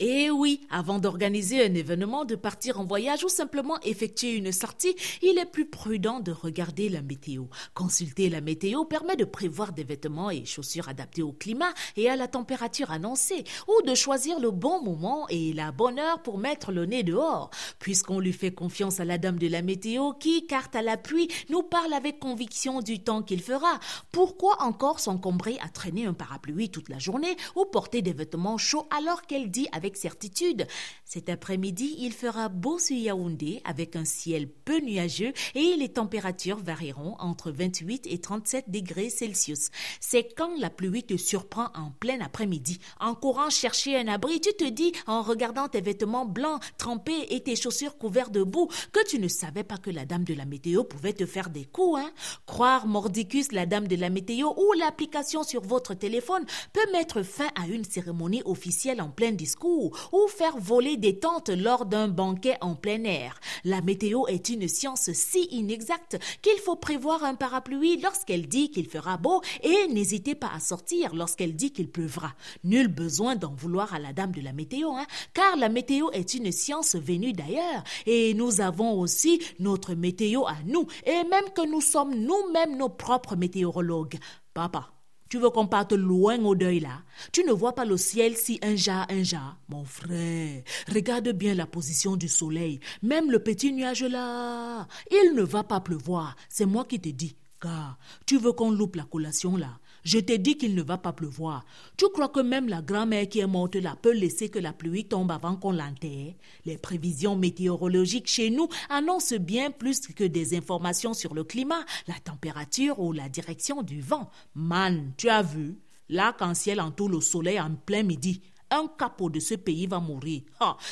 Et oui, avant d'organiser un événement, de partir en voyage ou simplement effectuer une sortie, il est plus prudent de regarder la météo. Consulter la météo permet de prévoir des vêtements et chaussures adaptés au climat et à la température annoncée, ou de choisir le bon moment et la bonne heure pour mettre le nez dehors. Puisqu'on lui fait confiance à la dame de la météo qui, carte à la pluie, nous parle avec conviction du temps qu'il fera, pourquoi encore s'encombrer à traîner un parapluie toute la journée ou porter des vêtements chauds alors qu'elle dit avec certitude. Cet après-midi, il fera beau sur Yaoundé avec un ciel peu nuageux et les températures varieront entre 28 et 37 degrés Celsius. C'est quand la pluie te surprend en plein après-midi? En courant chercher un abri, tu te dis, en regardant tes vêtements blancs trempés et tes chaussures couvertes de boue, que tu ne savais pas que la dame de la météo pouvait te faire des coups, hein? Croire Mordicus, la dame de la météo ou l'application sur votre téléphone peut mettre fin à une cérémonie officielle en plein discours ou faire voler des tentes lors d'un banquet en plein air. La météo est une science si inexacte qu'il faut prévoir un parapluie lorsqu'elle dit qu'il fera beau et n'hésitez pas à sortir lorsqu'elle dit qu'il pleuvra. Nul besoin d'en vouloir à la dame de la météo, hein, car la météo est une science venue d'ailleurs et nous avons aussi notre météo à nous et même que nous sommes nous-mêmes nos propres météorologues. Papa, tu veux qu'on parte loin au deuil là? Tu ne vois pas le ciel si un jas, un jas Mon frère, regarde bien la position du soleil. Même le petit nuage là, il ne va pas pleuvoir. C'est moi qui te dis. Car tu veux qu'on loupe la collation là? Je t'ai dit qu'il ne va pas pleuvoir. Tu crois que même la grand-mère qui est morte là peut laisser que la pluie tombe avant qu'on l'enterre? Les prévisions météorologiques chez nous annoncent bien plus que des informations sur le climat, la température ou la direction du vent. Man, tu as vu? L'arc-en-ciel entoure le soleil en plein midi. Un capot de ce pays va mourir.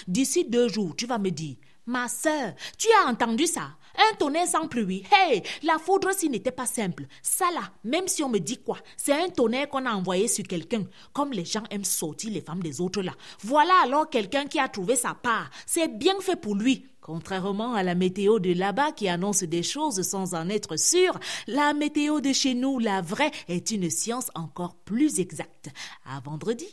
D'ici deux jours, tu vas me dire Ma sœur, tu as entendu ça? Un tonnerre sans pluie. Hey, la foudre s'il n'était pas simple. Ça là, même si on me dit quoi, c'est un tonnerre qu'on a envoyé sur quelqu'un. Comme les gens aiment sortir les femmes des autres là. Voilà alors quelqu'un qui a trouvé sa part. C'est bien fait pour lui. Contrairement à la météo de là-bas qui annonce des choses sans en être sûr, la météo de chez nous, la vraie, est une science encore plus exacte. À vendredi.